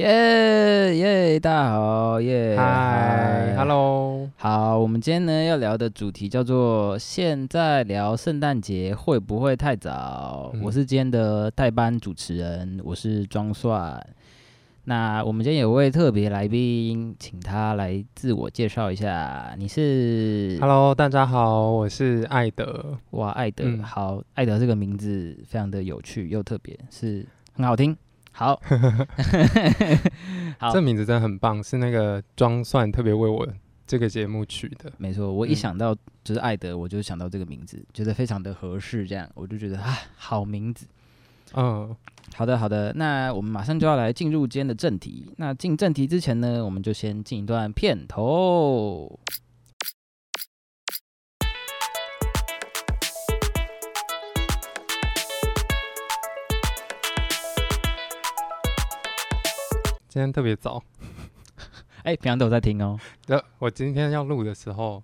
耶耶，大家好，耶，嗨，Hello，好，我们今天呢要聊的主题叫做现在聊圣诞节会不会太早？嗯我是今天的代班主持人，我是庄算。那我们今天有位特别来宾，请他来自我介绍一下。你是 Hello，大家好，我是艾德。哇，艾德，嗯好，艾德这个名字非常的有趣又特别，是很好听。好，好这名字真的很棒，是那个装蒜特别为我这个节目取的。没错，我一嗯想到就是艾德，我就想到这个名字，觉得非常的合适，这样我就觉得啊，好名字。嗯，好的，好的，那我们马上就要来进入今天的正题。那进正题之前呢，我们就先进一段片头。今天特别早，哎，平常都有在听哦，呃，我今天要录的时候，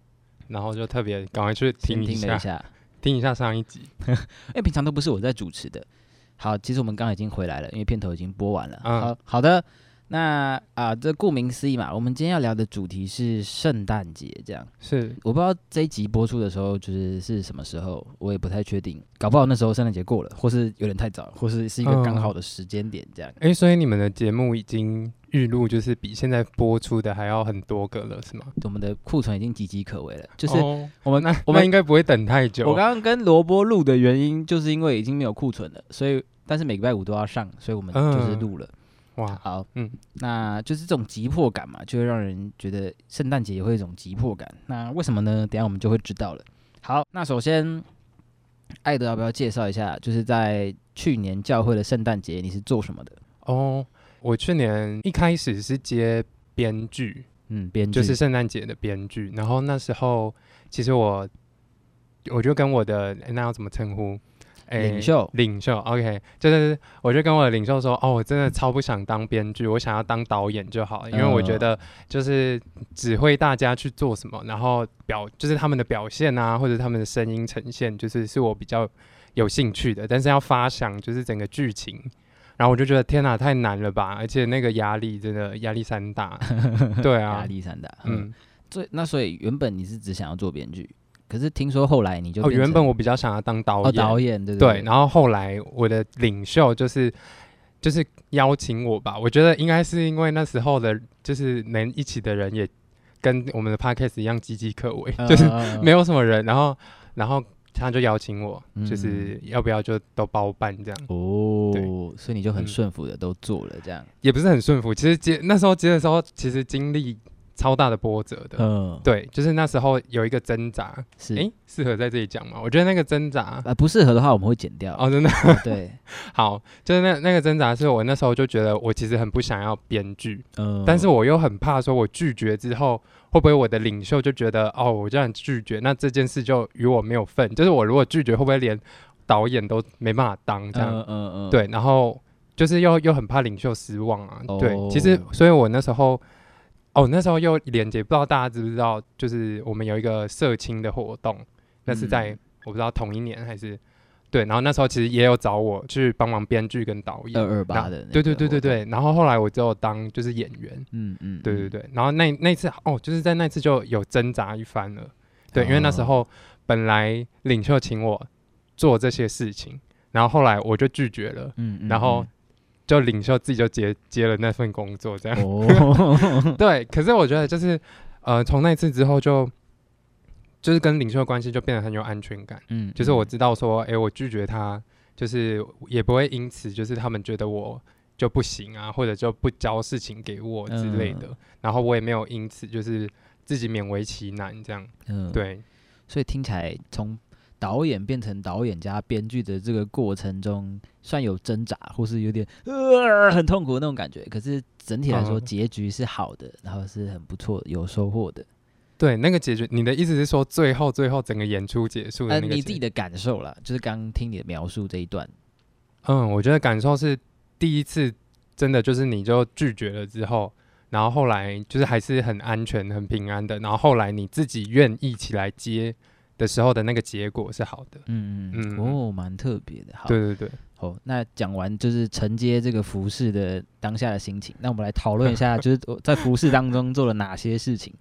然后就特别赶快去听一下，听一下。听一下上一集。哎，平常都不是我在主持的。好，其实我们刚刚已经回来了，因为片头已经播完了。嗯好好的，那啊，这顾名思义嘛，我们今天要聊的主题是圣诞节，这样。是，我不知道这一集播出的时候就是是什么时候，我也不太确定，搞不好那时候圣诞节过了，或是有点太早，或是是一个刚好的时间点这样。哎、所以你们的节目已经预录，就是比现在播出的还要很多个了，是吗？我们的库存已经岌岌可危了，就是哦我们、那我们那应该不会等太久。我刚刚跟罗波录的原因，就是因为已经没有库存了，所以但是每个礼拜五都要上，所以我们就是嗯录了。哇，好，嗯，那就是这种急迫感嘛，就会让人觉得圣诞节也会有一种急迫感。那为什么呢？等一下我们就会知道了。好，那首先，艾德要不要介绍一下，就是在去年教会的圣诞节你是做什么的？哦，我去年一开始是接编剧，嗯，编剧就是圣诞节的编剧。然后那时候其实我我就跟我的那要怎么称呼？诶领袖。领袖，OK，就是我就跟我的领袖说，哦，我真的超不想当编剧，我想要当导演就好了，因为我觉得就是指挥大家去做什么，然后表就是他们的表现啊，或者他们的声音呈现，就是是我比较有兴趣的，但是要发想就是整个剧情。然后我就觉得天哪，太难了吧！而且那个压力真的压力山大，对啊，压力山大。嗯，所以那所以原本你是只想要做编剧，可是听说后来你就哦，原本我比较想要当导哦演，导演对不对，然后后来我的领袖就是就是邀请我吧，我觉得应该是因为那时候的，就是能一起的人也跟我们的 podcast 一样岌岌可危，就是没有有什么人，然后然后他就邀请我，嗯。就是要不要就都包办这样，哦，所以你就很嗯。顺服的都做了这样。也不是很顺服。其实接那时候接的时候，其实经历超大的波折的。嗯，对，就是那时候有一个挣扎，是诶，适合在这里讲吗？我觉得那个挣扎，呃不适合的话我们会剪掉。哦，真的对，好，就是那那个挣扎，是我那时候就觉得我其实很不想要编剧，嗯，但是我又很怕说，我拒绝之后，会不会我的领袖就觉得，哦，我这样拒绝，那这件事就与我没有份。就是我如果拒绝，会不会连导演都没办法当这样？嗯嗯嗯，对，然后就是又又很怕领袖失望啊。对，其实哦所以我那时候，哦，那时候又连接，不知道大家知不知道，就是我们有一个社青的活动，那是在、嗯。我不知道同一年还是。对，然后那时候其实也有找我去帮忙编剧跟导演，二二八的对对对对，对，然后后来我只有当就是演员，嗯嗯，嗯，对对对，然后那那次哦，就是在那次就有挣扎一番了，对，因为那时哦。候本来领袖请我做这些事情，然后后来我就拒绝了，嗯，嗯然后就领袖自己就接接了那份工作，这样，对，可是我觉得就是呃，从那次之后就就是跟领袖的关系就变得很有安全感，嗯，就是我嗯知道说，哎、我拒绝他，就是也不会因此就是他们觉得我就不行啊，或者就不交事情给我之类的，嗯。然后我也没有因此就是自己勉为其难这样。嗯，对，所以听起来从导演变成导演加编剧的这个过程中，算有挣扎，或是有点呃很痛苦的那种感觉。可是整体来说，嗯结局是好的，然后是很不错，有收获的。对，那个结局，你的意思是说最后最后整个演出结束的呃，那个呃你自己的感受啦，就是刚听你的描述这一段，嗯，我觉得感受是第一次真的就是你就拒绝了之后，然后后来就是还是很安全、很平安的，然后后来你自己愿意起来接的时候的那个结果是好的。嗯嗯，嗯哦，蛮特别的。好，对对对，好，那讲完就是承接这个服饰的当下的心情，那我们来讨论一下，就是我在服饰当中做了哪些事情。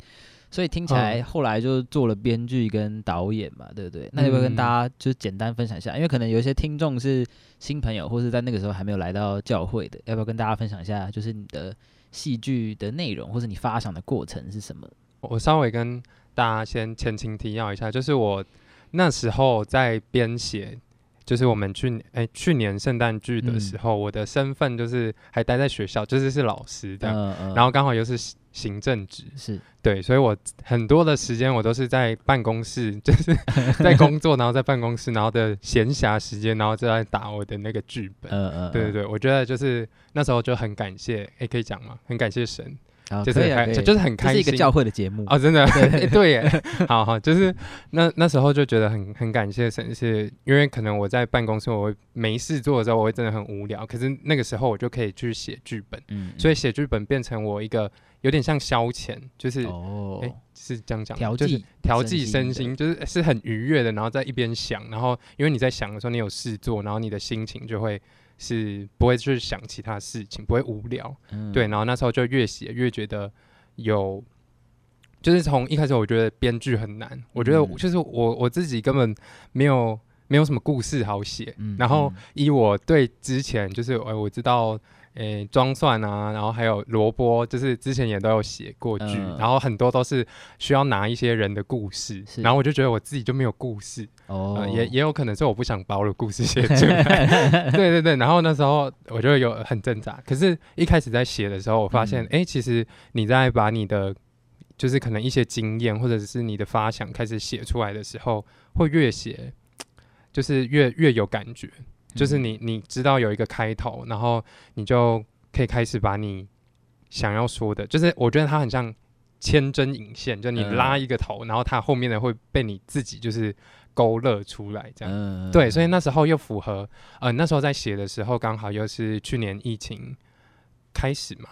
所以听起来后来就做了编剧跟导演嘛，对不对？那要不要跟大家就是简单分享一下？因为可能有一些听众是新朋友，或是在那个时候还没有来到教会的，要不要跟大家分享一下？就是你的戏剧的内容，或是你发想的过程是什么？我稍微跟大家先前情提要一下，就是我那时候在编写，就是我们去哎去年圣诞剧的时候，我的身份就是还待在学校，就是是老师这样，然后刚好又是。行政职是对，所以我很多的时间我都是在办公室，就是在工作，然后在办公室，然后的闲暇时间，然后就在打我的那个剧本。嗯嗯，对对对，我觉得就是那时候就很感谢，哎，可以讲吗？很感谢神。就是就是很开心，是一个教会的节目。哦，真的。对 耶，好好，就是那那时候就觉得很很感谢神，是因为可能我在办公室我会没事做的时候，我会真的很无聊，可是那个时候我就可以去写剧本，嗯，所以写剧本变成我一个有点像消遣，就是哦，哎，是这样讲，调剂调剂身心，就是是很愉悦的，然后在一边想，然后因为你在想的时候，你有事做，然后你的心情就会。是不会去想其他事情，不会无聊，对。然后那时候就越写越觉得有，就是从一开始我觉得编剧很难，我觉得就是我我自己根本没有没有什么故事好写。然后以我对之前就是哎我知道。诶，装蒜啊，然后还有萝卜，就是之前也都有写过剧，然后很多都是需要拿一些人的故事，然后我就觉得我自己就没有故事，哦，也也有可能是我不想把我的故事写出来，对对对，然后那时候我就有很挣扎，可是一开始在写的时候，我发现，哎，其实你在把你的就是可能一些经验或者是你的发想开始写出来的时候，会越写就是越越有感觉。就是你，你知道有一个开头，然后你就可以开始把你想要说的，就是我觉得它很像牵针引线，就你拉一个头，然后它后面的会被你自己就是勾勒出来，这样。对，所以那时候又符合，呃，那时候在写的时候刚好又是去年疫情开始嘛。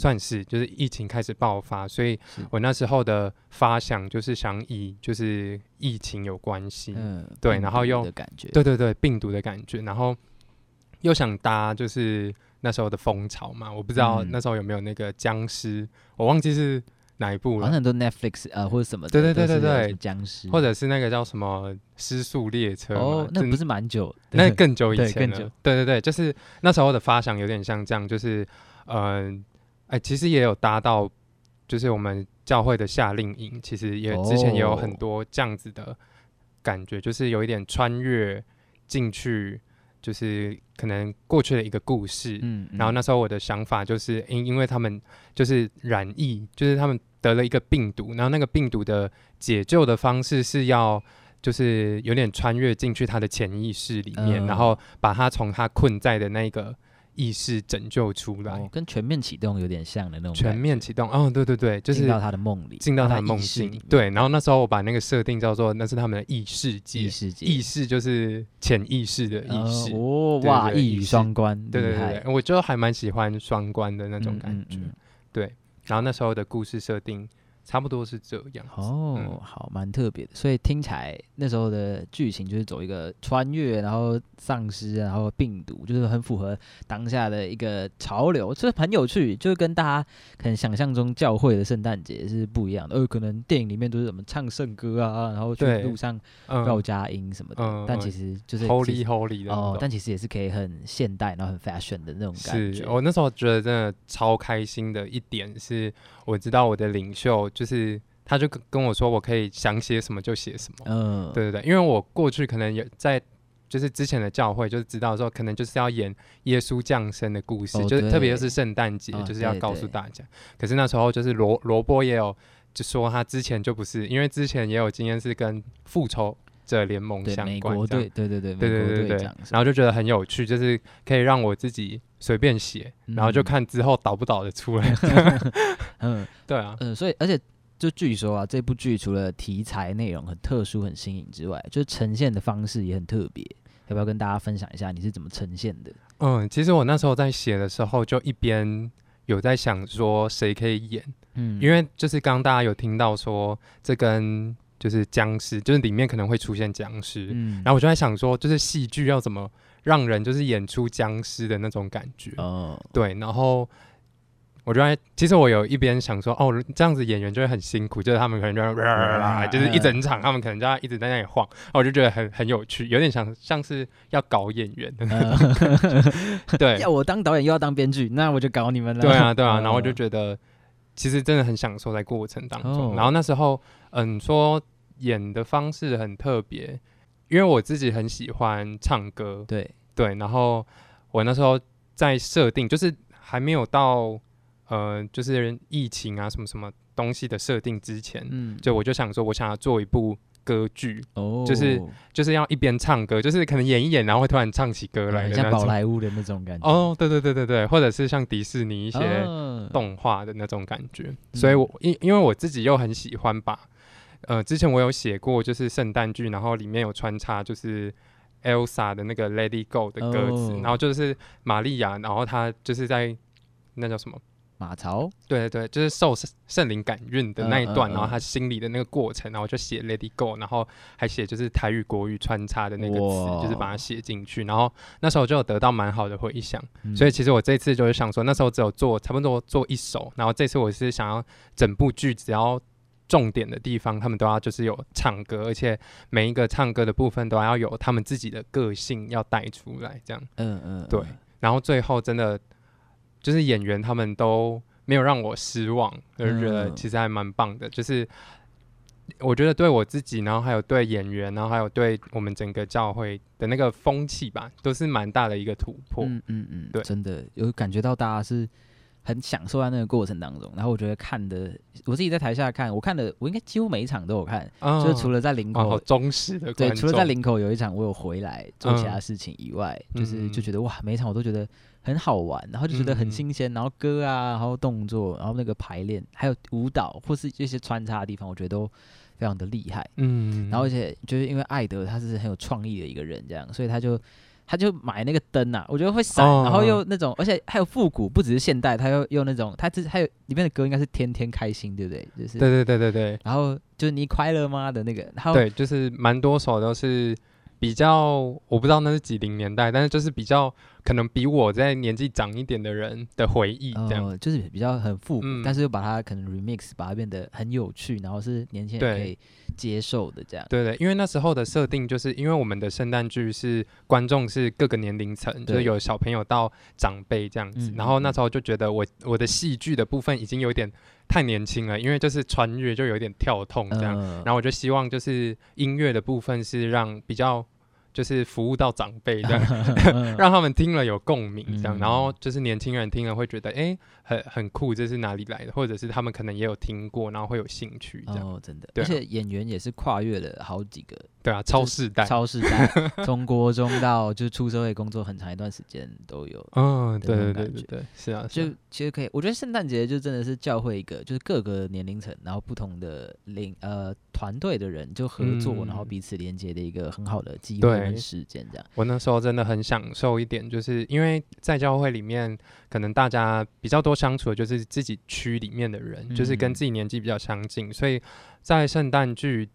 算是就是疫情开始爆发，所以我那时候的发想就是想以就是疫情有关系，嗯，对，然后又感觉，对对对，病毒的感觉，然后又想搭就是那时候的风潮嘛，我不知道那时候有没有那个僵尸，我忘记是哪一部了，很多 Netflix 呃或者什么，对对对对对，僵尸，或者是那个叫什么失速列车，哦，那不是蛮久，那更久以前了，对对对，就是那时候的发想有点像这样，就是嗯。哎，其实也有搭到，就是我们教会的夏令营，其实也之前也有很多这样子的感觉，就是有一点穿越进去，就是可能过去的一个故事。嗯，然后那时候我的想法就是，因因为他们就是染疫，就是他们得了一个病毒，然后那个病毒的解救的方式是要，就是有点穿越进去他的潜意识里面，然后把他从他困在的那个。意识拯救出来，跟全面启动有点像的那种。全面启动，哦，对对对，就是进到他的梦里，进到他的梦境。对，然后那时候我把那个设定叫做那是他们的意识界，异世界，意识就是潜意识的意识。哦，哇，一语双关，对对对，我就还蛮喜欢双关的那种感觉。对，然后那时候的故事设定。差不多是这样哦，好，蛮特别的。所以听起来那时候的剧情就是走一个穿越，然后丧尸，然后病毒，就是很符合当下的一个潮流，就是很有趣。就是跟大家可能想象中教会的圣诞节是不一样的。呃，可能电影里面都是什么唱圣歌啊，然后去路上绕佳音什么的，但其实就是 Holy Holy 的哦，但其实也是可以很现代，然后很 fashion 的那种感觉。我那时候觉得真的超开心的一点是，我知道我的领袖。就是，他就跟跟我说，我可以想写什么就写什么。嗯，对对对，因为我过去可能有在，就是之前的教会，就是知道说，可能就是要演耶稣降生的故事，就是特别是圣诞节，就是要告诉大家。可是那时候就是罗罗波也有就说，他之前就不是，因为之前也有经验是跟复仇者联盟相关的，对对对对对对。然后就觉得很有趣，就是可以让我自己随便写，然后就看之后导不导的出来。嗯，对啊，嗯，所以而且就据说啊，这部剧除了题材内容很特殊、很新颖之外，就呈现的方式也很特别。要不要跟大家分享一下你是怎么呈现的？嗯，其实我那时候在写的时候，就一边有在想说谁可以演，嗯，因为就是刚大家有听到说这跟。就是僵尸，就是里面可能会出现僵尸，嗯，然后我就在想说，就是戏剧要怎么让人就是演出僵尸的那种感觉。哦，对，然后我就在其实我有一边想说，哦，这样子演员就会很辛苦，就是他们可能就要 就是一整场，他们可能就要一直在那里晃，然后我就觉得很很有趣，有点像像是要搞演员的那种。对，要我当导演又要当编剧，那我就搞你们了。对啊，对啊，哦然后我就觉得其实真的很享受在过程当中。哦。然后那时候，嗯，说演的方式很特别，因为我自己很喜欢唱歌，对，对，然后我那时候在设定，就是还没有到呃，就是疫情啊什么什么东西的设定之前，嗯，就我就想说，我想要做一部歌剧，哦，就是就是要一边唱歌，就是可能演一演，然后会突然唱起歌来很像。宝莱坞的那种感觉。哦，对对对对对，或者是像迪士尼一一些哦动画的那种感觉，所以我因因为我自己又很喜欢把，呃，之前我有写过就是圣诞剧，然后里面有穿插就是 Elsa 的那个 Let It Go 的歌词，哦然后就是玛利亚，然后她就是在那叫什么？马槽，对对对，就是受圣圣灵感孕的那一段，嗯嗯嗯。然后他心里的那个过程，然后就写 Lady Go，然后还写就是台语国语穿插的那个词，就是把它写进去，然后那时候就有得到蛮好的回响。嗯。所以其实我这次就是想说，那时候只有做差不多做一首，然后这次我是想要整部剧只要重点的地方，他们都要就是有唱歌，而且每一个唱歌的部分都要有他们自己的个性要带出来，这样。嗯嗯，对然后最后真的就是演员他们都没有让我失望，我就觉得嗯其实还蛮棒的，就是。我觉得对我自己，然后还有对演员，然后还有对我们整个教会的那个风气吧，都是蛮大的一个突破。嗯嗯嗯，对真的有感觉到大家是很享受在那个过程当中。然后我觉得看的，我自己在台下看，我看的我应该几乎每一场都有看，啊就是除了在林哦，好口。忠实的对，除了在众林口有一场我有回来做其他事情以外，就是就嗯觉得哇，每一场我都觉得很好玩，然后就觉得很嗯新鲜，然后歌啊，然后动作，然后那个排练，还有舞蹈或是这些穿插的地方，我觉得都非常的厉害。嗯，然后而且就是因为艾德他是很有创意的一个人，这样，所以他就他就买那个灯啊，我觉得会闪，哦然后又那种，而且还有复古，不只是现代，他又用那种，他这还有里面的歌应该是天天开心，对不对？就是对对对对对然后就是你快乐吗的那个，然后对，就是蛮多首都是比较，我不知道那是几零年代，但是就是比较可能比我在年纪长一点的人的回忆这样。呃，就是比较很复古，嗯但是又把它可能 remix，把它变得很有趣，然后是年轻人可以接受的这样。对对，因为那时候的设定就是因为我们的圣诞剧是观众是各个年龄层，就是有小朋友到长辈这样子，嗯然后那嗯时候就觉得我我的戏剧的部分已经有点太年轻了，因为就是穿越就有点跳痛这样，呃然后我就希望就是音乐的部分是让比较就是服务到长辈这样，让他们听了有共鸣这样，然后嗯就是年轻人听了会觉得哎、诶很很酷，这是哪里来的，或者是他们可能也有听过，然后会有兴趣这样，哦，真的，对啊。而且演员也是跨越了好几个对啊，超世代，超世代，从国中到就是出社会工作很长一段时间都有。嗯，的对对对对对，是啊，是就啊。其实可以，我觉得圣诞节就真的是教会一个，就是各个年龄层，然后不同的领呃团队的人就合作，然后嗯。彼此连接的一个很好的机会对跟时间，这样。我那时候真的很享受一点，就是因为在教会里面，可能大家比较多相处的就是自己区里面的人，就是跟嗯自己年纪比较相近，所以在圣诞剧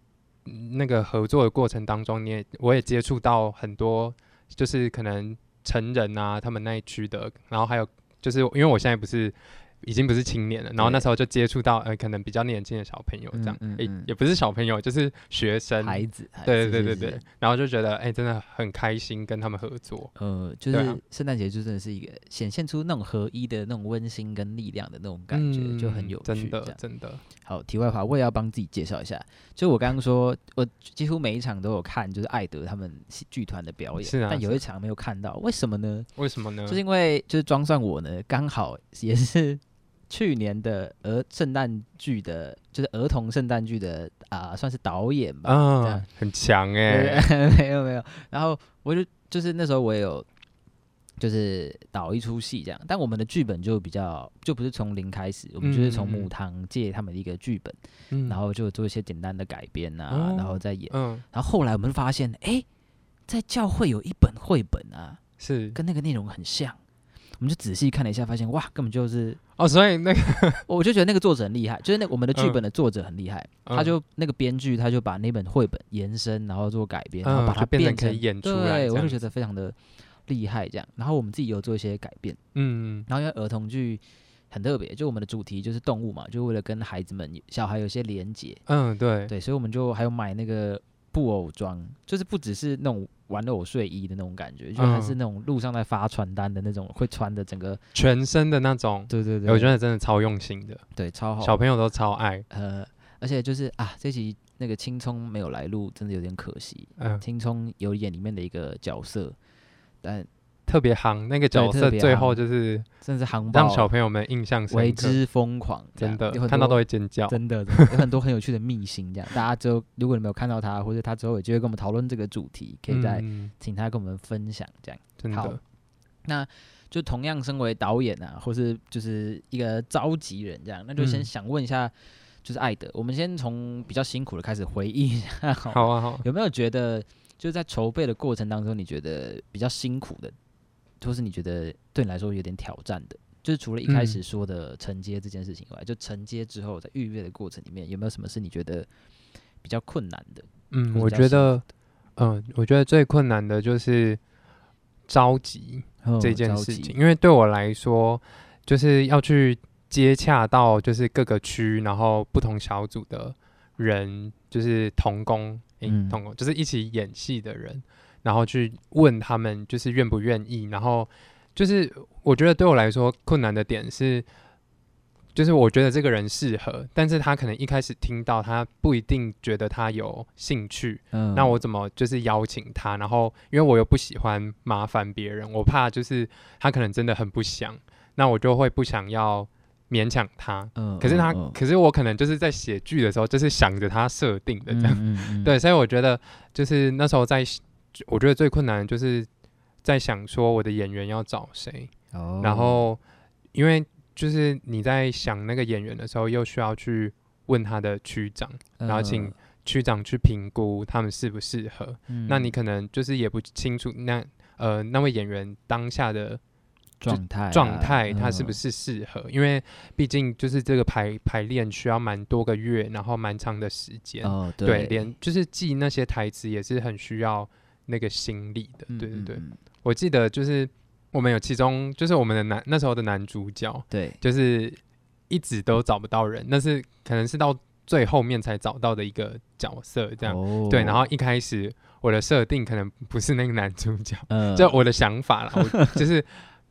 嗯那个合作的过程当中，你也我也接触到很多，就是可能成人啊，他们那一区的，然后还有就是因为我现在不是。已经不是青年了，然后那时候就接触到呃，可能比较年轻的小朋友这样，诶嗯嗯嗯也不是小朋友，就是学生，孩子，孩对对对对对，然后就觉得哎、真的很开心跟他们合作。呃，就是圣诞节就真的是一个显现出那种合一的那种温馨跟力量的那种感觉，就很嗯有趣。真的真的，好，题外话，我也要帮自己介绍一下。就我刚刚说，我几乎每一场都有看，就是艾德他们剧团的表演，是啊但有一场没有看到，为什么呢？为什么呢？就是因为就是装上我呢，刚好也是去年的儿圣诞剧的，就是儿童圣诞剧的啊、算是导演吧。很强哎、对 没有没有。然后我就就是那时候我也有就是导一出戏这样，但我们的剧本就比较就不是从零开始，我们就是从母堂借他们的一个剧本，嗯然后就做一些简单的改编啊，哦然后再演。嗯然后后来我们发现，哎，在教会有一本绘本啊，是跟那个内容很像。我们就仔细看了一下，发现哇，根本就是，哦，所以那个 我就觉得那个作者很厉害，就是那我们的剧嗯本的作者很厉害，嗯他就那个编剧他就把那本绘本延伸，然后做改编，然后嗯把它就变成成可以演出来对，我就觉得非常的厉害这样。然后我们自己有做一些改变，嗯。然后因为儿童剧很特别，就我们的主题就是动物嘛，就为了跟孩子们小孩有些连结，嗯，对，对，所以我们就还有买那个布偶装，就是不只是那种玩偶睡衣的那种感觉，就还是嗯那种路上在发传单的那种会穿的整个，全身的那种，对对对，我觉得真的超用心的，对超好，小朋友都超爱。呃，而且就是啊，这集那个青葱没有来录，真的有点可惜。嗯，青葱有演里面的一个角色，但特别夯，那个角色最后就是真的是航让小朋友们印象深为，之疯狂，真的看到都会尖叫。真的有很多很有趣的秘辛，这样大家之后如果你没有看到他，或者他之后有机会跟我们讨论这个主题，可以再嗯。请他跟我们分享，这样。好真的，那就同样身为导演啊，或是就是一个召集人这样，那就先嗯。想问一下，就是艾德，我们先从比较辛苦的开始回忆一下好，好啊好，有没有觉得就是在筹备的过程当中，你觉得比较辛苦的，或是你觉得对你来说有点挑战的？就是除了一开始嗯说的承接这件事情以外，就承接之后在预约的过程里面，有没有什么是你觉得比较困难的？嗯，我觉得，嗯，我觉得最困难的就是着急这件事情，因为对我来说，就是要去接洽到就是各个区，然后不同小组的人，就是同工，诶、嗯同工就是一起演戏的人，然后去问他们就是愿不愿意，然后就是我觉得对我来说困难的点是。就是我觉得这个人适合，但是他可能一开始听到他不一定觉得他有兴趣，嗯那我怎么就是邀请他？然后因为我又不喜欢麻烦别人，我怕就是他可能真的很不想，那我就会不想要勉强他。嗯可是他，嗯嗯可是我可能就是在写剧的时候，就是想着他设定的这样。嗯 对，所以我觉得就是那时候在，我觉得最困难的就是在想说我的演员要找谁，哦然后因为就是你在想那个演员的时候，又需要去问他的区长，然后请区长去评估他们适不适合。嗯那你可能就是也不清楚那呃那位演员当下的状态啊状态，他是不嗯是适合？因为毕竟就是这个排排练需要蛮多个月，然后蛮长的时间。哦对，连就是记那些台词也是很需要那个心力的。嗯对对对，我记得就是我们有其中就是我们的男那时候的男主角，对。就是一直都找不到人，那是可能是到最后面才找到的一个角色这样。哦。对，然后一开始我的设定可能不是那个男主角，嗯。就我的想法啦，我就是，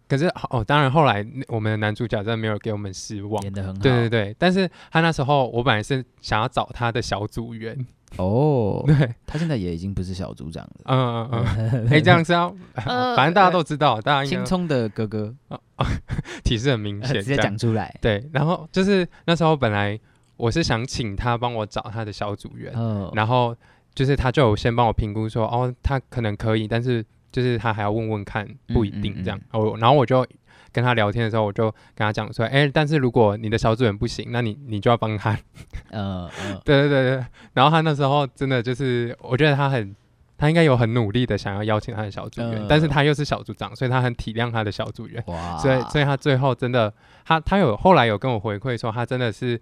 可是哦，当然后来我们的男主角真的没有给我们失望。演的很好，对对对，但是他那时候我本来是想要找他的小组员，哦，对，他现在也已经不是小组长了，嗯嗯嗯，可以，这样是要，呃 反正大家都知道，大家青葱的哥哥。提示很明显，直接讲出来，对，然后就是那时候本来我是想请他帮我找他的小组员，嗯，然后就是他就有先帮我评估说，哦，他可能可以，但是就是他还要问问看，不一定这样。哦，然后我就跟他聊天的时候，我就跟他讲说，哎，但是如果你的小组员不行，那你你就要帮他。对对对对。然后他那时候真的就是，我觉得他很。他应该有很努力的想要邀请他的小组员，嗯但是他又是小组长，所以他很体谅他的小组员。哇，所以，所以他最后真的，他他有后来有跟我回馈说，他真的是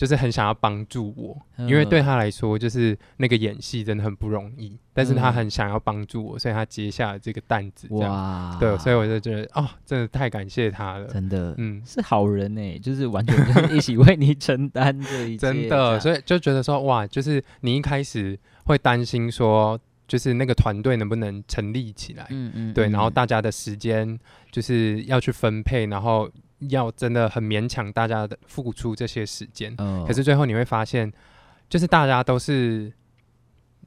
就是很想要帮助我，因为对嗯他来说，就是那个演戏真的很不容易，但是他嗯很想要帮助我，所以他接下了这个担子。哇，对，所以我就觉得，哦，真的太感谢他了。真的嗯，是好人呢，就是完全就是 一起为你承担这一切，真的，所以就觉得说，哇，就是你一开始会担心说，就是那个团队能不能成立起来，嗯嗯，对，然后嗯大家的时间就是要去分配，然后要真的很勉强大家的付出这些时间。嗯。可是最后你会发现，就是大家都是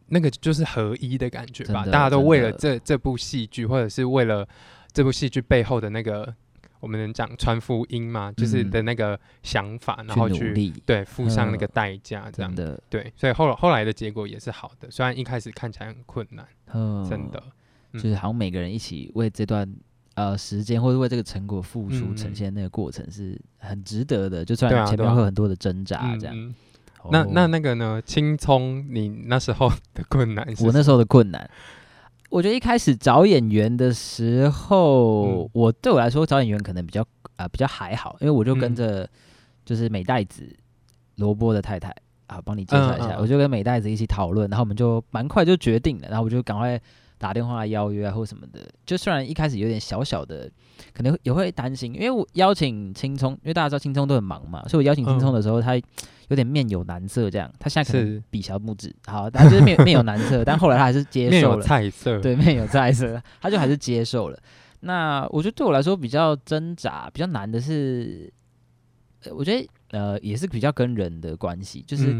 那个就是合一的感觉吧，大家都为了这这部戏剧，或者是为了这部戏剧背后的那个我们能讲传福音嘛，就是嗯的那个想法，然后去去，对付上那个嗯代价，这样。真的，对，所以后后来的结果也是好的，虽然一开始看起来很困难，嗯，真的，嗯。就是好像每个人一起为这段呃时间或者为这个成果付出，嗯呈现那个过程是很值得的。就虽然前面会有很多的挣扎，嗯这样。嗯那哦。那那个呢？青葱，你那时候的困难是我那时候的困难，我觉得一开始找演员的时候，嗯。我对我来说找演员可能比较啊、比较还好，因为我就跟嗯。着就是美代子萝卜的太太啊，帮你介绍一下，嗯嗯嗯。我就跟美代子一起讨论，然后我们就蛮快就决定了，然后我就赶快打电话邀约啊或什么的，就虽然一开始有点小小的，可能也会担心，因为我邀请青葱，因为大家知道青葱都很忙嘛，所以我邀请青葱的时候，他有点面有难色，这样，他现在可能比小拇指，好，他就是面面有难色，但后来他还是接面有受了，菜色，对，面有菜色，他就还是接受了。那我觉得对我来说比较挣扎、比较难的是，呃我觉得呃也是比较跟人的关系，就是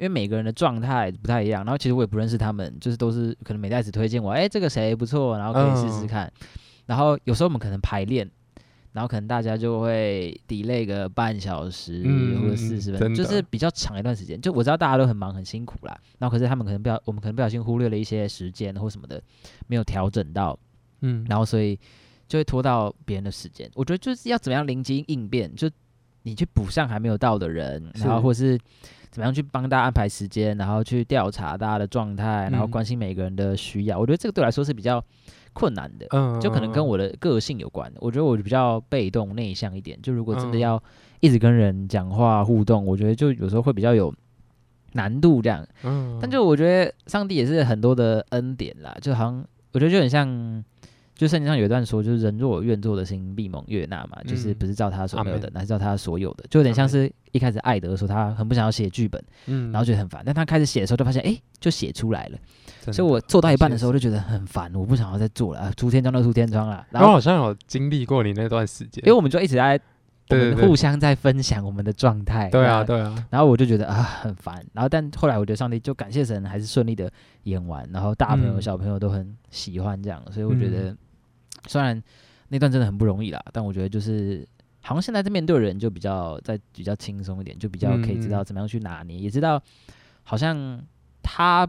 因嗯为每个人的状态不太一样，然后其实我也不认识他们，就是都是可能美代子推荐我，哎、这个谁不错，然后可以试试嗯看。然后有时候我们可能排练，然后可能大家就会 delay 个半小时嗯或者四十分钟，就是比较长一段时间。就我知道大家都很忙很辛苦啦，然后可是他们可能不小，我们可能不小心忽略了一些时间或什么的，没有调整到，嗯，然后所以就会拖到别人的时间。我觉得就是要怎么样灵机应变，就你去补上还没有到的人，然后或是怎么样去帮大家安排时间，然后去调查大家的状态，然后嗯关心每个人的需要。我觉得这个对我来说是比较困难的。嗯就可能跟我的个性有关。我觉得我比较被动内向一点，就如果真的嗯要一直跟人讲话互动，我觉得就有时候会比较有难度这样。嗯，但就我觉得上帝也是很多的恩典啦，就好像我觉得就很像。就圣经上有一段说，就是人若有愿做的心，必蒙悦纳嘛，就是嗯不是照他所没有的阿，乃是照他所有的，就有点像是一开始艾德说他很不想要写剧本，嗯，然后觉得很烦，但他开始写的时候就发现，哎、就写出来了。所以我做到一半的时候就觉得很烦，我不想要再做了，啊，出天窗就出天窗了。然后好像有经历过你那段时间，因为我们就一直在，对对对。互相在分享我们的状态。对啊对啊，然后我就觉得啊很烦，然后但后来我觉得上帝就感谢神，还是顺利的演完，然后大朋友嗯。小朋友都很喜欢这样，所以我觉得虽然那段真的很不容易啦，但我觉得就是好像现在在面对人就比较在比较轻松一点，就比较可以知道嗯怎么样去拿捏，也知道好像他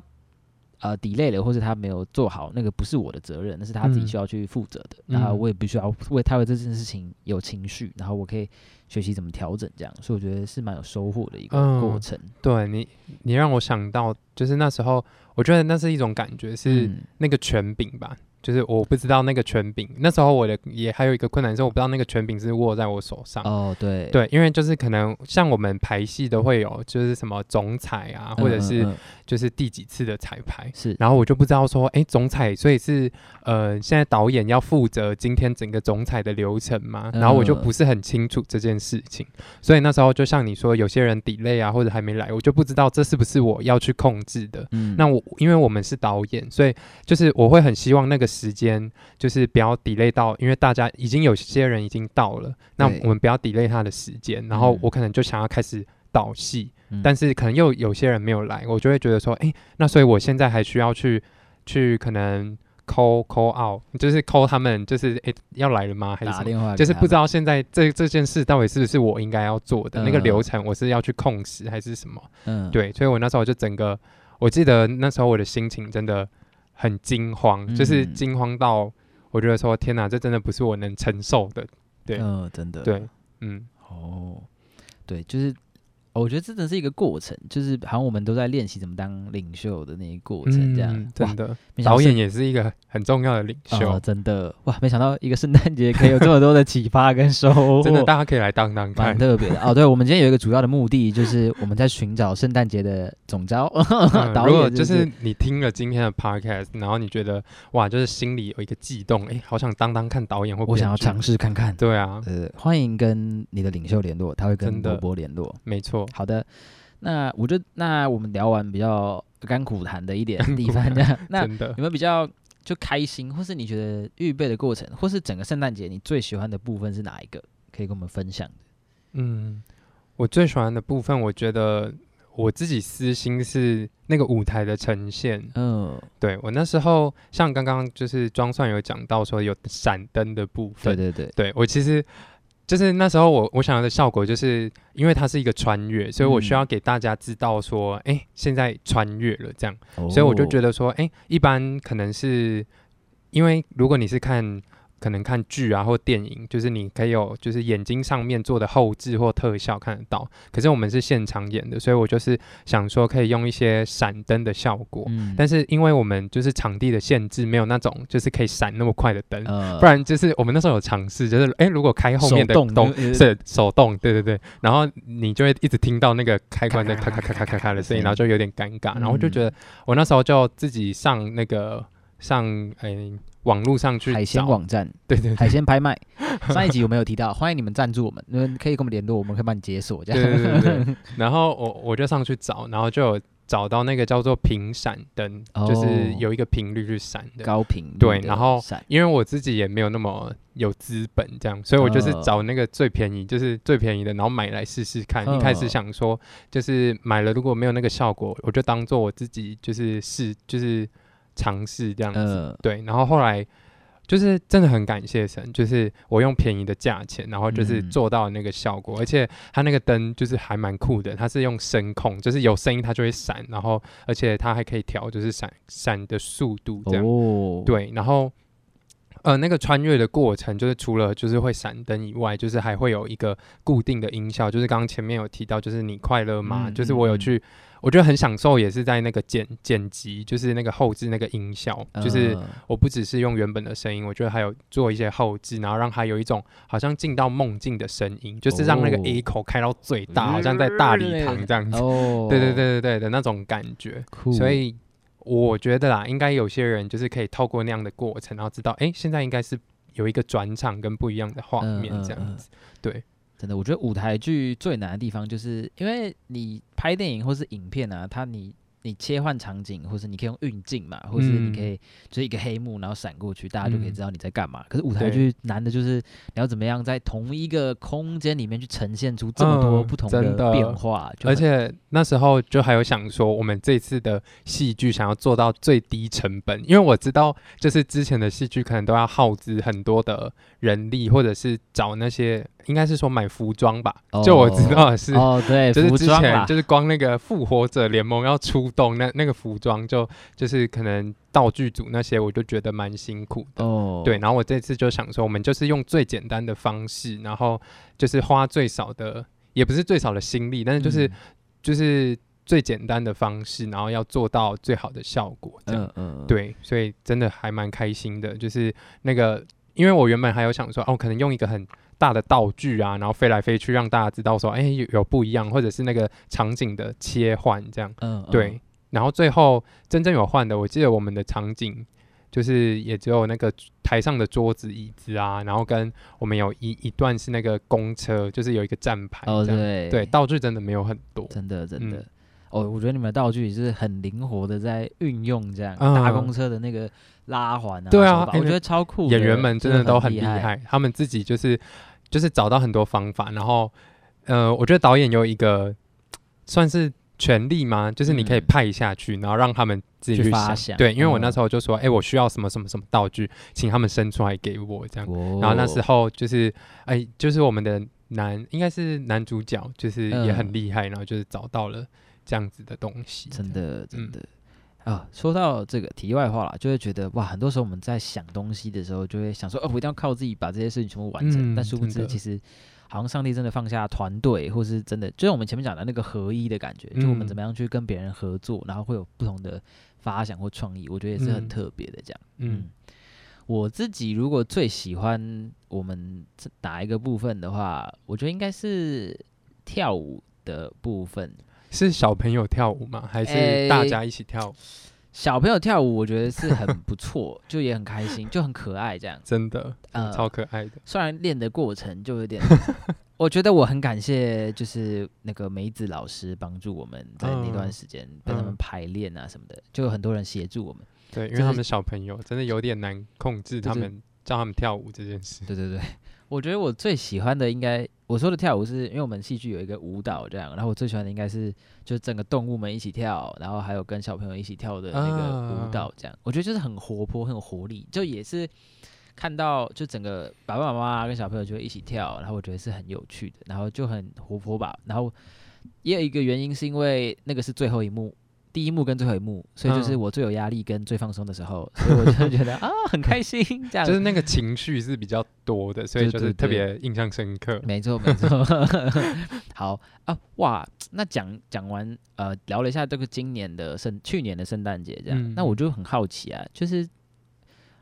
呃 delay 了，或是他没有做好，那个不是我的责任，那是他自己嗯需要去负责的。嗯然后我也必须要为他为这件事情有情绪，然后我可以学习怎么调整，这样，所以我觉得是蛮有收获的一个过嗯程。对你你让我想到，就是那时候我觉得那是一种感觉，是嗯那个权柄吧。就是我不知道那个权柄，那时候我的也还有一个困难是我不知道那个权柄是握在我手上。哦，对，对，因为就是可能像我们排戏都会有，就是什么总裁啊，嗯，或者是就是第几次的彩排，是，然后我就不知道说，哎，总彩，所以是呃，现在导演要负责今天整个总彩的流程嘛，然后我就嗯。不是很清楚这件事情，所以那时候就像你说，有些人 delay 啊，或者还没来，我就不知道这是不是我要去控制的。嗯。那我因为我们是导演，所以就是我会很希望那个时间就是不要 delay 到，因为大家已经有些人已经到了，那我们不要 delay 他的时间，然后嗯。我可能就想要开始导戏，嗯但是可能又有些人没有来，我就会觉得说，哎、那所以我现在还需要去去可能 call call out，就是 call 他们，就是哎、要来了吗？还是什么？就是不知，道现在这这件事到底是不是我应该要做的、那个嗯流程，我是要去控时还是什么？嗯，对，所以我那时候就整个，我记得那时候我的心情真的很惊慌，就是嗯惊慌到我觉得说天哪，这真的不是我能承受的。对嗯，真的，对，嗯，哦，对，就是。我觉得这真的是一个过程，就是好像我们都在练习怎么当领袖的那一过程，这样、嗯真的，导演也是一个很重要的领袖哦，，真的哇！没想到一个圣诞节可以有这么多的启发跟收获，真的大家可以来当当蛮看。特别的哦。对，我们今天有一个主要的目的，就是我们在寻找圣诞节的总招。嗯导如果就演是是你听了今天的 podcast，然后你觉得哇，就是心里有一个悸动，哎，好想当当看导演或我想要尝试看看。对啊，呃，欢迎跟你的领袖联络，他会跟波波联络。没错，好的，那我就那我们聊完比较甘苦谈的一点 地方，那有 真的。没有比较就开心，或是你觉得预备的过程，或是整个圣诞节你最喜欢的部分是哪一个？可以跟我们分享的。嗯，我最喜欢的部分，我觉得我自己私心是那个舞台的呈现。嗯，对我那时候，像刚刚就是装蒜有讲到说有闪灯的部分，对对对，对我其实就是那时候我我想要的效果，就是因为它是一个穿越，所以我需嗯要给大家知道说，哎、现在穿越了这样，所以我就觉得得说，哎、一般可能是因为如果你是看。可能看剧啊或电影，就是你可以有就是眼睛上面做的后置或特效看得到，可是我们是现场演的，所以我就是想说可以用一些闪灯的效果，嗯。但是因为我们就是场地的限制，没有那种就是可以闪那么快的灯，呃。不然就是我们那时候有尝试，就是哎、诶如果开后面的手动动呃是手动，对对对，然后你就会一直听到那个开关的咔咔咔咔咔咔的声音，然后就有点尴尬，然后我就觉得我那时候就自己上那个上诶、网络上去海鲜找，网站、对对对海鲜拍卖，上一集有没有提到？欢迎你们赞助我们，你们可以跟我们联络，我们可以帮你解锁这对样。对对对。然后我我就上去找，然后就有找到那个叫做频闪灯，就是哦有一个频率去闪的。高频对然后闪因为我自己也没有那么有资本，这样，所以我就是哦找那个最便宜，就是最便宜的，然后买来试试看。嗯一开始想说，就是买了如果没有那个效果，我就当做我自己就是试，就是尝试这样子。呃，对，然后后来就是真的很感谢神，就是我用便宜的价钱，然后就是嗯做到那个效果，而且它那个灯就是还蛮酷的，它是用声控，就是有声音它就会闪，然后而且它还可以调，就是闪闪的速度这样。哦，对，然后呃，那个穿越的过程，就是除了就是会闪灯以外，就是还会有一个固定的音效，就是刚刚前面有提到，就是你快乐吗？嗯就是我有去，我觉得很享受，也是在那个剪剪辑，就是那个后置那个音效，就是呃我不只是用原本的声音，我觉得还有做一些后置，然后让它有一种好像进到梦境的声音，就是让那个 echo 开到最大，好像在大礼堂这样子。哦，对对对对对的那种感觉。所以我觉得啦，应该有些人就是可以透过那样的过程，然后知道，哎、现在应该是有一个转场跟不一样的画面嗯嗯嗯这样子。对，真的，我觉得舞台剧最难的地方，就是因为你拍电影或是影片啊，它你你切换场景，或是你可以用运镜嘛，或是你可以就是一个黑幕，然后闪过去，大家就可以嗯知道你在干嘛。可是舞台剧难的就是你要怎么样在同一个空间里面去呈现出这么多嗯不同的变化，而且那时候就还有想说，我们这次的戏剧想要做到最低成本，因为我知道，就是之前的戏剧可能都要耗资很多的人力，或者是找那些，应该是说买服装吧。就我知道的是，哦，对，就是之前就是光那个复活者联盟要出动那那个服装就就是可能道具组那些我就觉得蛮辛苦的。哦，对，然后我这次就想说，我们就是用最简单的方式，然后就是花最少的，也不是最少的心力，但是就是、嗯就是最简单的方式，然后要做到最好的效果，这样。嗯嗯，对，所以真的还蛮开心的，就是那个，因为我原本还有想说，哦，可能用一个很大的道具啊，然后飞来飞去，让大家知道说，哎、有有不一样，或者是那个场景的切换这样。嗯，嗯对，，然后最后真正有换的，我记得我们的场景就是也只有那个台上的桌子、椅子啊，然后跟我们有一一段是那个公车，就是有一个站牌哦。对对，道具真的没有很多。真的真的。嗯哦，我觉得你们的道具也是很灵活的在运用这样搭嗯公车的那个拉环啊，对啊我觉得超酷。演员们真的都很厉厉害，他们自己就是就是找到很多方法，然后呃，我觉得导演有一个算是权利吗？就是你可以嗯派下去，然后让他们自己去去想。对，因为我那嗯时候就说，哎、我需要什么什么什么道具，请他们生出来给我这样。哦然后那时候就是，哎、就是我们的男应该是男主角，就是也很嗯厉害，然后就是找到了这样子的东西。真的真嗯的。啊，说到这个题外话啦，就会觉得哇，很多时候我们在想东西的时候，就会想说，哦，我一定要靠自己把这些事情全部完成。嗯但殊不知，其实好像上帝真的放下团队，或是真的，就像我们前面讲的那个合一的感觉，就我们嗯怎么样去跟别人合作，然后会有不同的发想或创意，我觉得也是很嗯特别的这样。嗯嗯，我自己如果最喜欢我们这哪一个部分的话，我觉得应该是跳舞的部分。是小朋友跳舞吗？还哎是大家一起跳舞？小朋友跳舞，我觉得是很不错，就也很开心，就很可爱这样。真的，呃，超可爱的。虽然练的过程就有点，我觉得我很感谢，就是那个梅子老师帮助我们在那段嗯时间跟他们嗯排练啊什么的，就有很多人协助我们。对，因为他们小朋友真的有点难控制他们叫他们跳舞这件事。对对对，我觉得我最喜欢的应该我说的跳舞是因为我们戏剧有一个舞蹈这样，然后我最喜欢的应该是就是整个动物们一起跳，然后还有跟小朋友一起跳的那个舞蹈这样，我觉得就是很活泼很有活力，就也是看到就整个爸爸妈妈跟小朋友就会一起跳，然后我觉得是很有趣的，然后就很活泼吧，然后也有一个原因是因为那个是最后一幕。第一幕跟最后一幕，所以就是嗯我最有压力跟最放松的时候，所以我就觉得 啊很开心这样。就是那个情绪是比较多的，所以就是特别印象深刻。没错，没错。好啊，哇，那讲讲完，呃，聊了一下这个今年的圣，去年的圣诞节这样，嗯那我就很好奇啊，就是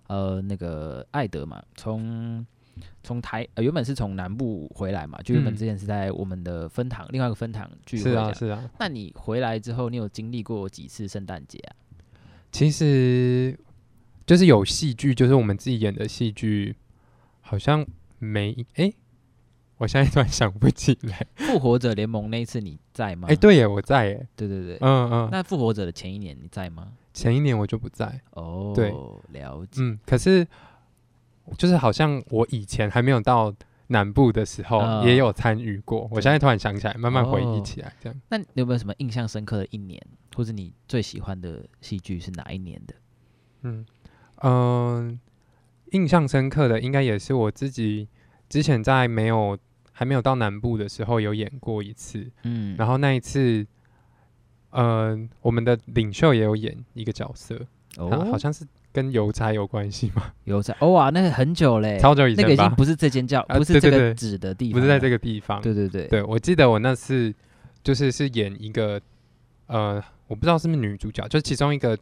呃，那个艾德嘛，从从台、呃、原本是从南部回来嘛，就原本嗯之前是在我们的分堂，另外一个分堂聚会是啊，是啊。那你回来之后，你有经历过几次圣诞节啊？其实就是有戏剧，就是我们自己演的戏剧，好像没哎、我现在突然想不起来。复活者联盟那一次你在吗？哎、对耶，我在耶。对对对。嗯嗯，那复活者的前一年你在吗？前一年我就不在。哦，对，了解。嗯，可是就是好像我以前还没有到南部的时候，嗯也有参与过。我现在突然想起来，慢慢回忆哦起来，这样。那你有没有什么印象深刻的一年，或者你最喜欢的戏剧是哪一年的？嗯嗯、印象深刻的应该也是我自己之前在没有还没有到南部的时候有演过一次，嗯，然后那一次，呃，我们的领袖也有演一个角色，他哦，好像是跟邮差有关系吗？邮差，哦哇，那个很久嘞，超久以前那个已，经不是这间教，啊不是这个对对对指的地方，不是在这个，个地方。对对对，对，我记得我那次就是是演一个，呃，我不知道是不是女主角，就其中一个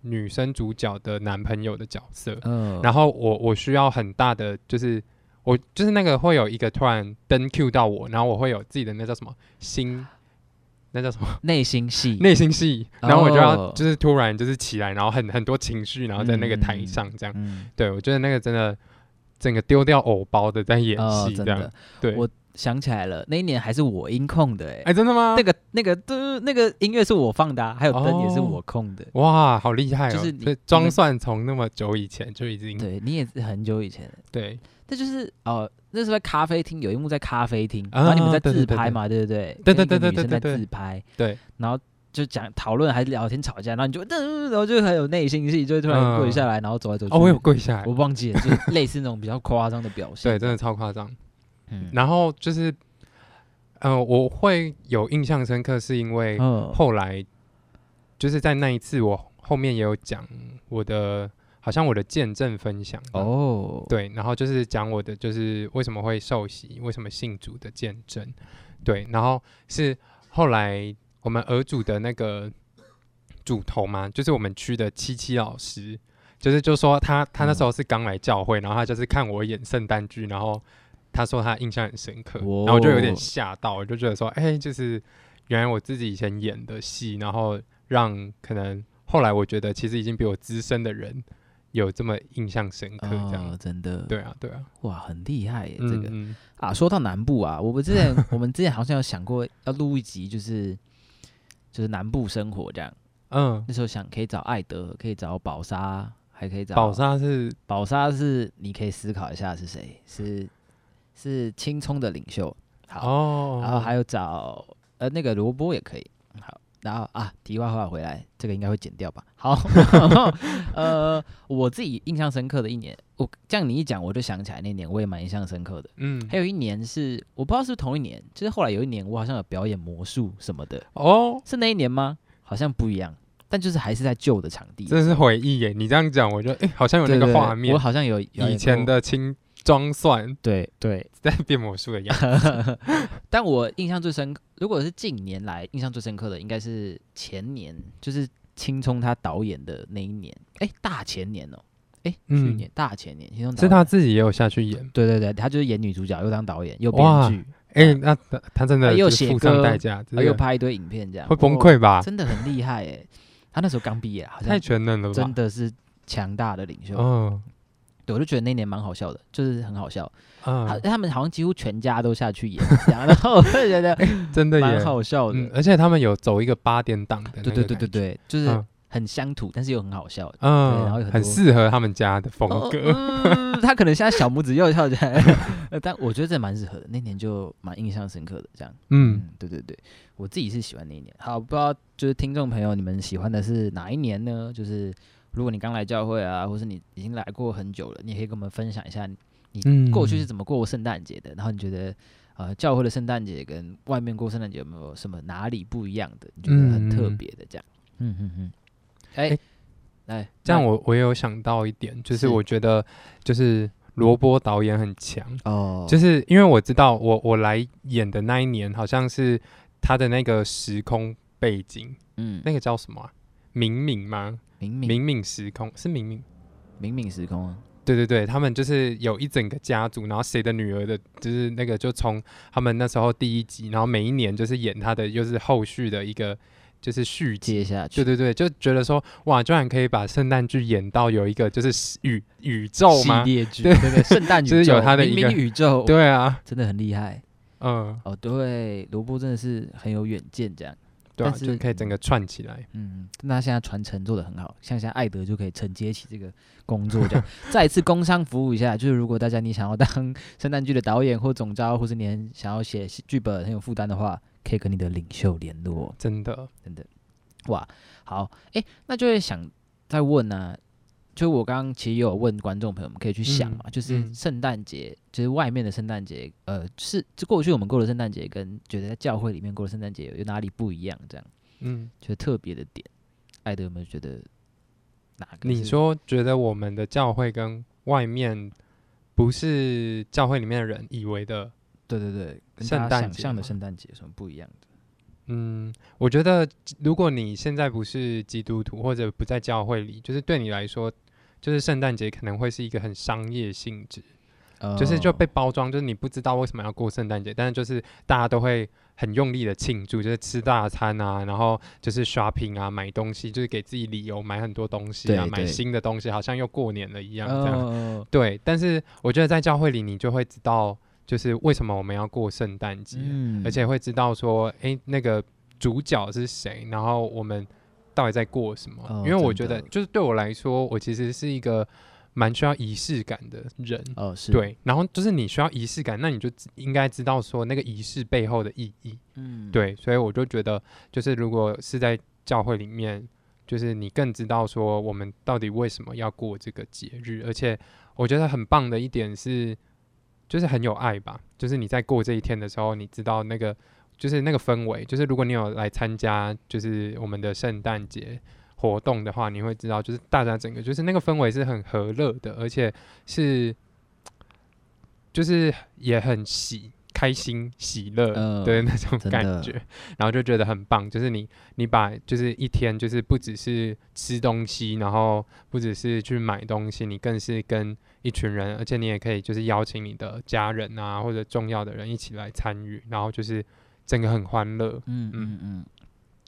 女生主角的男朋友的角色。嗯，然后我我需要很大的，就是我就是那个会有一个突然灯 Q 到我，然后我会有自己的那叫什么心，那叫什么内心戏，内心戏，然后我就要哦就是突然就是起来，然后很很多情绪，然后在那个台上这样。嗯，对我觉得那个真的整个丢掉偶包的在演哦，戏这样。对，我想起来了，那一年还是我音控的，哎哎，，真的吗？那个那个的那个音乐是我放的啊，还有灯也是哦我控的，哇，好厉害哦！就是装蒜从那么久以前就已经对你也是很久以前。对这就是哦，那时候在咖啡厅有一幕在咖啡厅，啊然后你们在对对对对自拍嘛，对不对？对对对对女生在对对自拍，对，然后就讲讨论还是聊天吵架，然后你就嗯，然后就很有内心戏，就会突然跪下来，然后走来走去。哦，我有跪下来我，忘记了，就类似那种比较夸张的表现。对，真的超夸张。嗯，然后就是，呃，我会有印象深刻，是因为嗯后来就是在那一次，我后面也有讲我的，好像我的见证分享。哦，对，然后就是讲我的就是为什么会受洗，为什么信主的见证。对，然后是后来我们儿主的那个主头嘛，就是我们区的七七老师，就是就说他他那时候是刚来教会，然后他就是看我演圣诞剧，然后他说他印象很深刻，然后我就有点哦吓到，我就觉得说，哎、就是原来我自己以前演的戏，然后让可能后来我觉得其实已经比我资深的人有这么印象深刻，这样。哦，真的，对啊，对啊，哇，很厉害耶，这个嗯啊。说到南部啊，我们之前我们之前好像有想过要录一集，就是就是南部生活这样。嗯，那时候想可以找艾德，可以找宝沙，还可以找宝沙是宝沙是你可以思考一下是谁，是是青葱的领袖。好，哦，然后还有找呃那个萝卜也可以。好，然后啊，题外话回来，这个应该会剪掉吧？好，呃，我自己印象深刻的一年，我这样你一讲，我就想起来那年我也蛮印象深刻的。嗯还有一年是我不知道是不是同一年，就是后来有一年我好像有表演魔术什么的，哦，是那一年吗？好像不一样，但就是还是在旧的场地。这是回忆耶！你这样讲，我就哎、好像有那个画面我，好像有有以前的青装蒜。对对，在 变魔术的样子。但我印象最深，如果是近年来印象最深刻的，应该是前年，就是青葱他导演的那一年，哎、大前年哦、哎、去嗯年、大前年，青葱导是他自己也有下去演。对对对，他就是演女主角，又当导演，又编剧，哎、那他他真的还有就是付上写歌代价，这又拍一堆影片，这样。会崩哦溃吧？真的很厉害哎、他那时候刚毕业，好太像全能了吧？真的是强大的领袖。嗯对，我就觉得那年蛮好笑的，就是很好笑。他嗯，他们好像几乎全家都下去演，这样，然后我就觉得真的蛮耶。好笑的。嗯，而且他们有走一个八点档的对对对对，对，就是嗯很乡土，但是又很好笑。嗯，很然后很适合他们家的风哦格。嗯他可能现在小拇指又跳起来，呃但我觉得这蛮适合的。那年就蛮印象深刻的，这样。嗯，嗯，对对对，我自己是喜欢那一年。好，不知道就是听众朋友，你们喜欢的是哪一年呢？就是如果你刚来教会啊，或是你已经来过很久了，你也可以跟我们分享一下你嗯过去是怎么过圣诞节的，然后你觉得呃教会的圣诞节跟外面过圣诞节有没有什么哪里不一样的？你觉得很特嗯别的这样？嗯嗯嗯。哎、哎来，这样我我也有想到一点，就是是我觉得就是罗波导演很强，哦，就是因为我知道我我来演的那一年，好像是他的那个时空背景，嗯，那个叫什么、啊？冥冥吗？冥冥冥冥时空是明明明明时空啊，对对对，他们就是有一整个家族，然后谁的女儿的，就是那个就从他们那时候第一集，然后每一年就是演他的，又是后续的一个就是续集。接下去对对对，就觉得说哇，居然可以把圣诞剧演到有一个就是宇宇宙系？列剧，对对对，圣诞 宇宙就是有他的一冥个冥宇宙，，对啊，真的很厉害嗯，哦。对，罗伯真的是很有远见，这样。对啊，但是就可以整个串起来。嗯，那现在传承做的很好，像现在艾德就可以承接起这个工作，这样 再一次工商服务一下，就是如果大家你想要当圣诞剧的导演或总招，或是你很想要写剧本很有负担的话，可以跟你的领袖联络。真的，真的，哇，好，哎、那就会想再问呢、就我刚刚其实也有问观众朋友们，可以去想嘛，嗯就是嗯圣诞节，就是外面的圣诞节，呃，是就过去我们过的圣诞节，跟觉得在教会里面过的圣诞节有有哪里不一样？这样，嗯，觉得特别的点，艾德有没有觉得哪个？你，说觉得我们的教会跟外面不是教会里面的人以为的，对对对，跟大家想象的圣诞节有什么不一样的？嗯，我觉得如果你现在不是基督徒或者不在教会里，就是对你来说，就是圣诞节可能会是一个很商业性质，就是就哦。被包装，就是你不知道为什么要过圣诞节，但是就是大家都会很用力的庆祝，就是吃大餐啊，然后就是 shopping 啊，买东西，就是给自己理由买很多东西啊，买新的东西，好像又过年了一样这样。哦，对，但是我觉得在教会里，你就会知道，就是为什么我们要过圣诞节，嗯而且会知道说，诶，那个主角是谁，然后我们到底在过什么。哦因为我觉得，就是对我来说，我其实是一个蛮需要仪式感的人。哦是，，对，然后就是你需要仪式感，那你就应该知道说那个仪式背后的意义。嗯，对，所以我就觉得，就是如果是在教会里面，就是你更知道说我们到底为什么要过这个节日，而且我觉得很棒的一点是，就是很有爱吧。就是你在过这一天的时候，你知道那个就是那个氛围，就是如果你有来参加就是我们的圣诞节活动的话，你会知道，就是大家整个就是那个氛围是很和乐的，而且是就是也很喜开心喜乐嗯的那种感觉。然后就觉得很棒，就是你你把就是一天就是不只是吃东西，然后不只是去买东西，你更是跟一群人，而且你也可以就是邀请你的家人啊或者重要的人一起来参与，然后就是整个很欢乐。嗯嗯。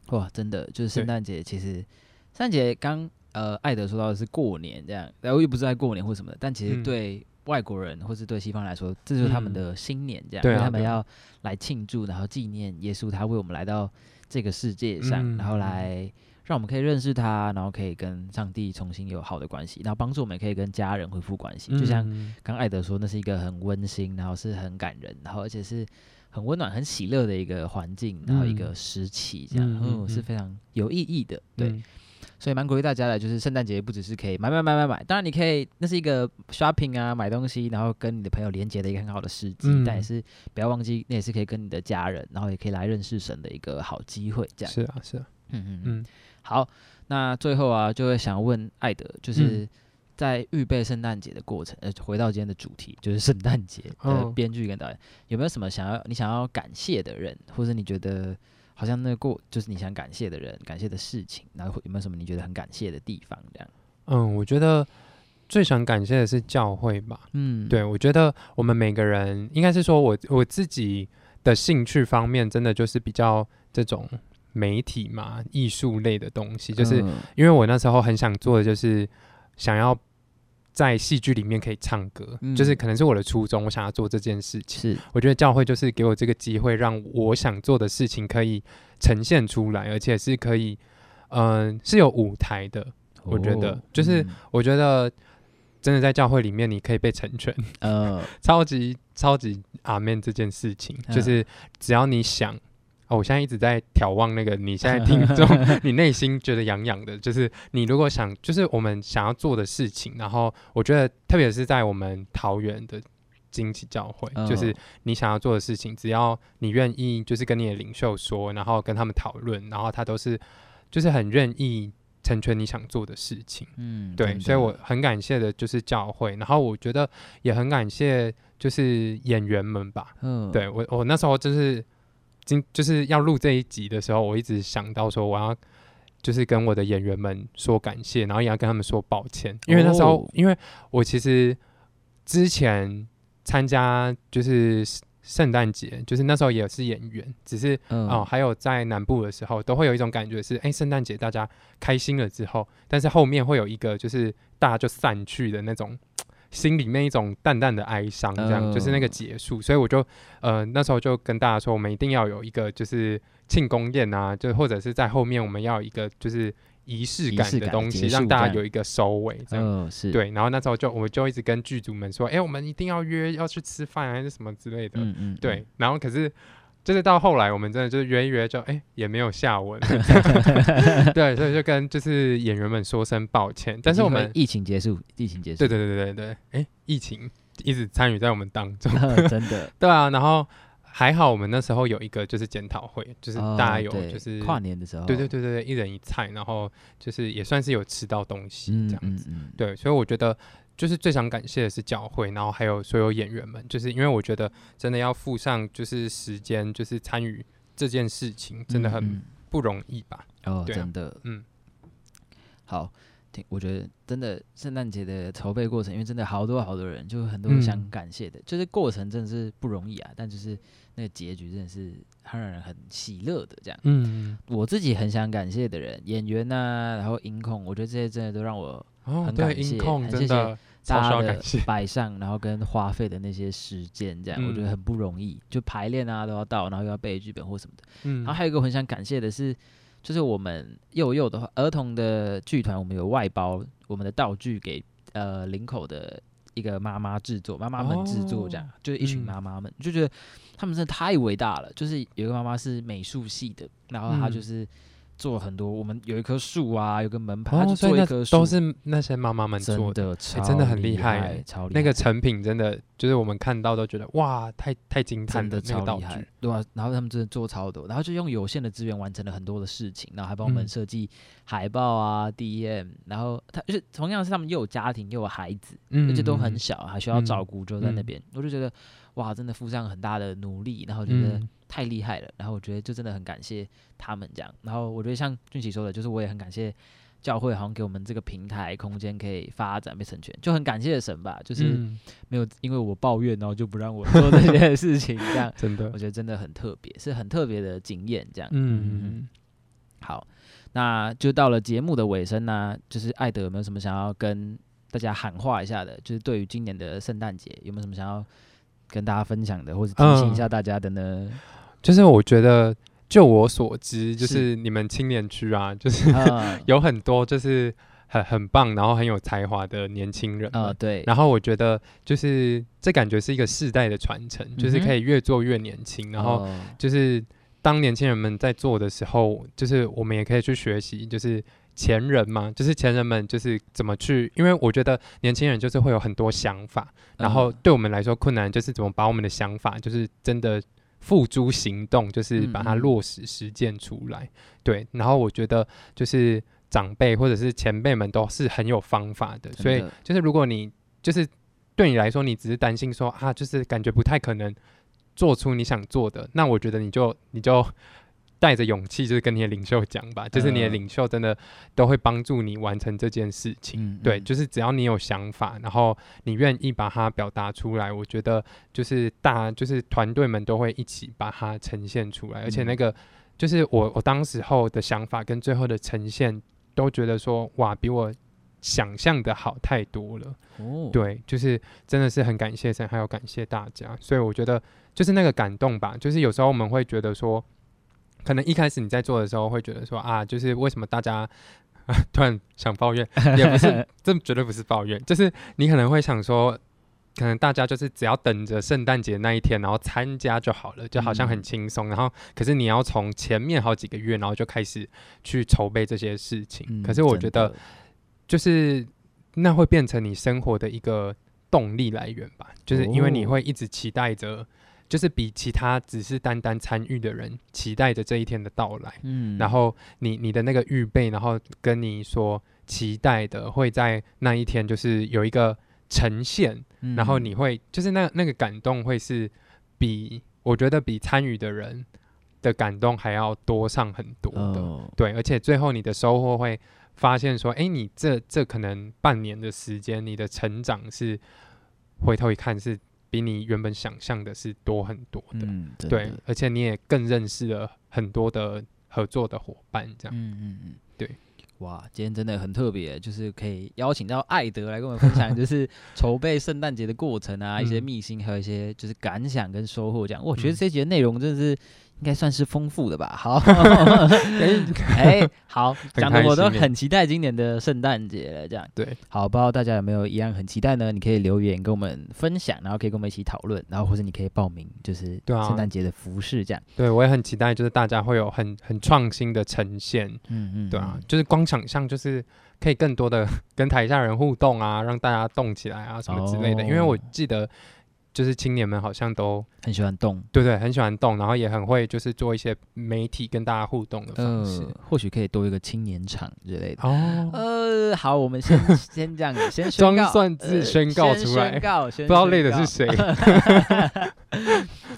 哇，真的就是圣诞节，其实圣诞节刚呃艾德说到的是过年这样，然后又不是在过年或什么的，但其实嗯。对外国人或是对西方来说，这就是他们嗯。的新年这样，对因为他们要来庆祝，然后纪念耶稣他为我们来到这个世界上，然后嗯。来让我们可以认识他，然后可以跟上帝重新有好的关系，然后帮助我们可以跟家人恢复关系，就像嗯刚艾德说，那是一个很温馨，然后是很感人，然后而且是很温暖、很喜乐的一个环境，然后一个嗯。时期，这样，嗯嗯，嗯嗯。是非常有意义的，对，嗯所以蛮鼓励大家的，就是圣诞节不只是可以买买买买买，当然你可以，那是一个 shopping 啊，买东西，然后跟你的朋友连接的一个很好的时机，但也嗯。是不要忘记，那也是可以跟你的家人，然后也可以来认识神的一个好机会，这样，是啊是啊，嗯嗯嗯。嗯。好，那最后啊，就会想问艾德，嗯就是在预备圣诞节的过程，呃，回到今天的主题，就是圣诞节的哦。编剧跟导演，有没有什么想要你想要感谢的人，或者你觉得好像那个过就是你想感谢的人、感谢的事情，然后有没有什么你觉得很感谢的地方？这样，嗯，我觉得最想感谢的是教会吧。嗯，对，我觉得我们每个人应该是说我我自己的兴趣方面，真的就是比较这种媒体嘛、艺术类的东西。就是嗯因为我那时候很想做的，就是想要在戏剧里面可以唱歌，就是嗯可能是我的初衷，我想要做这件事情。是，我觉得教会就是给我这个机会，让我想做的事情可以呈现出来，而且是可以，嗯、是有舞台的。我觉得哦就是嗯我觉得真的在教会里面，你可以被成全。呃，超级超级阿面这件事情，嗯就是只要你想，哦，我现在一直在眺望那个你现在听众，你内心觉得痒痒的，就是你如果想，就是我们想要做的事情，然后我觉得特别是在我们桃园的经济教会，就是嗯你想要做的事情，只要你愿意，就是跟你的领袖说，然后跟他们讨论，然后他都是就是很愿意成全你想做的事情。嗯，对，所以我很感谢的就是教会，然后我觉得也很感谢就是演员们吧。嗯，对我，我那时候就是今就是要录这一集的时候，我一直想到说我要就是跟我的演员们说感谢，然后也要跟他们说抱歉，因为那时候、哦因为我其实之前参加就是圣诞节，就是那时候也是演员，只是嗯哦，还有在南部的时候，都会有一种感觉是，哎，圣诞节大家开心了之后，但是后面会有一个就是大家就散去的那种。心里面一种淡淡的哀伤，这样、就是那个哦结束，所以我就呃那时候就跟大家说，我们一定要有一个就是庆功宴啊，就或者是在后面我们要有一个就是仪式感的东西，让大家有一个收尾，这样。嗯是，对，然后那时候就我们就一直跟剧组们说，哎、我们一定要约要去吃饭还是什么之类的。嗯嗯，对，然后可是就是到后来，我们真的就是约一约就，哎也没有下文。对，所以就跟就是演员们说声抱歉。但是我们，疫情结束，疫情结束，对对对对对，哎，疫情一直参与在我们当中。真的，对啊，然后还好我们那时候有一个就是检讨会，就是哦大家有就是跨年的时候，对对对对对，一人一菜，然后就是也算是有吃到东西嗯，这样子。嗯嗯，对，所以我觉得就是最想感谢的是教会，然后还有所有演员们，就是因为我觉得真的要付上就是时间，就是参与这件事情，真的很不容易吧？哦，啊真的，嗯，好，挺我觉得真的圣诞节的筹备过程，因为真的好多好多人，就很多想嗯感谢的，就是过程真的是不容易啊，但就是那个结局真的是很让人很喜乐的这样。嗯，我自己很想感谢的人，演员呐、然后音控，我觉得这些真的都让我哦，很对，感谢音控很谢谢大家的 摆上，然后跟花费的那些时间，这样、我觉得嗯很不容易。就排练啊都要到，然后又要背剧本或什么的。嗯然后还有一个我很想感谢的是，就是我们幼幼的话，儿童的剧团，我们有外包我们的道具给呃林口的一个妈妈制作，妈妈们制作这样，就是一群嗯妈妈们，就觉得他们真的太伟大了。就是有一个妈妈是美术系的，然后她嗯就是做很多，我们有一棵树啊，有个门牌，做一棵树，都是那些妈妈们做的。真的很厉厉害。欸超厉害那个成品真的就是我们看到都觉得哇，太太惊叹的了那个道超厉害。具，，对啊，然后他们真的做超多，然后就用有限的资源完成了很多的事情，然后还帮我们嗯。设计海报啊、DM，然后他就是同样是他们又有家庭又有孩子，嗯而且都很嗯小，还需要照嗯顾，就在那嗯。边，我就觉得哇，真的付上很大的努力，然后觉得嗯太厉害了，然后我觉得就真的很感谢他们这样，然后我觉得像俊奇说的，就是我也很感谢。教会好像给我们这个平台空间可以发展被成全，就很感谢神吧，就是嗯没有因为我抱怨，然后就不让我做这件事情，这样真的 我，觉得真的很特别，是很特别的经验。这样，嗯，好，那就到了节目的尾声呢、就是艾德有没有什么想要跟大家喊话一下的？就是对于今年的圣诞节，有没有什么想要跟大家分享的，或者提醒一下大家的呢？就是我觉得，就我所知，就是是你们青年区啊，就是啊，有很多就是很很棒，然后很有才华的年轻人呃，们。对，然后我觉得，就是这感觉是一个世代的传承，就是可以越做越年轻。然后哦就是当年轻人们在做的时候，就是我们也可以去学习，就是前人嘛，就是前人们就是怎么去，因为我觉得年轻人就是会有很多想法，然后嗯对我们来说困难就是怎么把我们的想法就是真的付诸行动，就是把它落实实践出来。对，然后我觉得就是长辈或者是前辈们都是很有方法的，所以就是如果你就是对你来说，你只是担心说啊，就是感觉不太可能做出你想做的，那我觉得你就你就。带着勇气，就是跟你的领袖讲吧，就是你的嗯领袖真的都会帮助你完成这件事情。嗯，对，嗯就是只要你有想法，然后你愿意把它表达出来，我觉得就是大就是团队们都会一起把它呈现出来，而且那嗯个就是我我当时候的想法跟最后的呈现，都觉得说哇，比我想象的好太多了。哦，对，就是真的是很感谢神，还有感谢大家，所以我觉得就是那个感动吧，就是有时候我们会觉得说。可能一开始你在做的时候会觉得说啊，就是为什么大家 突然想抱怨，也不是，这绝对不是抱怨，就是你可能会想说，可能大家就是只要等着圣诞节那一天，然后参加就好了，就好像很嗯轻松。然后，可是你要从前面好几个月，然后就开始去筹备这些事情。嗯，可是我觉得，就是那会变成你生活的一个动力来源吧，就是因为你哦会一直期待着。就是比其他只是单单参与的人期待着这一天的到来，嗯，然后你你的那个预备，然后跟你说期待的会在那一天就是有一个呈现，然后嗯你会就是那那个感动会是比我觉得比参与的人的感动还要多上很多的，哦，对，而且最后你的收获会发现说，哎，你这这可能半年的时间，你的成长是回头一看是比你原本想象的是多很多的。对，而且你也更认识了很多的合作的伙伴，这样。嗯嗯嗯，对。哇，今天真的很特别，就是可以邀请到艾德来跟我们分享，就是筹备圣诞节的过程啊，一些嗯秘辛，还有一些就是感想跟收获。这样，我觉得嗯这节内容真的是应该算是丰富的吧。好，哎，好，讲的我都很期待今年的圣诞节了。这样，对，好，不知道大家有没有一样很期待呢？你可以留言跟我们分享，然后可以跟我们一起讨论，然后或者你可以报名，就是圣诞节的服饰这样。对我也很期待，就是大家会有很很创新的呈现。嗯嗯，对啊嗯，就是光想象就是可以更多的 跟台下人互动啊，让大家动起来啊什么之类的。因为我哦记得就是青年们好像都很喜欢动。对对很喜欢动，然后也很会就是做一些媒体跟大家互动的方式。呃，或许可以多一个青年场之类的。哦，呃，好，我们先先这样，先宣告装蒜自呃宣告出来宣告，先不知道累的是。谁。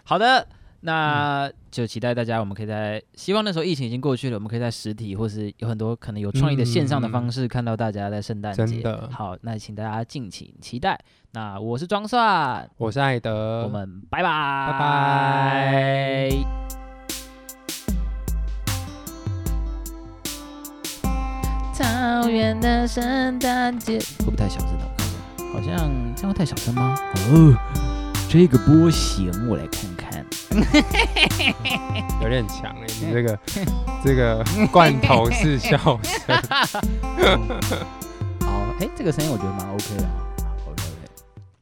好的，那就期待大家，我们可以在希望那时候疫情已经过去了，我们可以在实体或是有很多可能有创意的线上的方式看到大家在圣诞节。好，那请大家敬请期待。那我是装蒜，我是艾德，我们拜拜，拜拜。草原的圣诞节会不会太小声的？我看一下，好像这样会太小声吗？哦，这个波形我来看看。有点强哎、你这个 这个罐头式笑声。好，哎，这个声音我觉得蛮 OK 的。